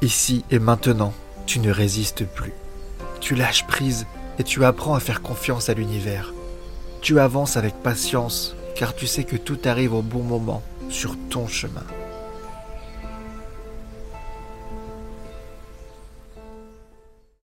Ici et maintenant, tu ne résistes plus. Tu lâches prise et tu apprends à faire confiance à l'univers. Tu avances avec patience car tu sais que tout arrive au bon moment sur ton chemin.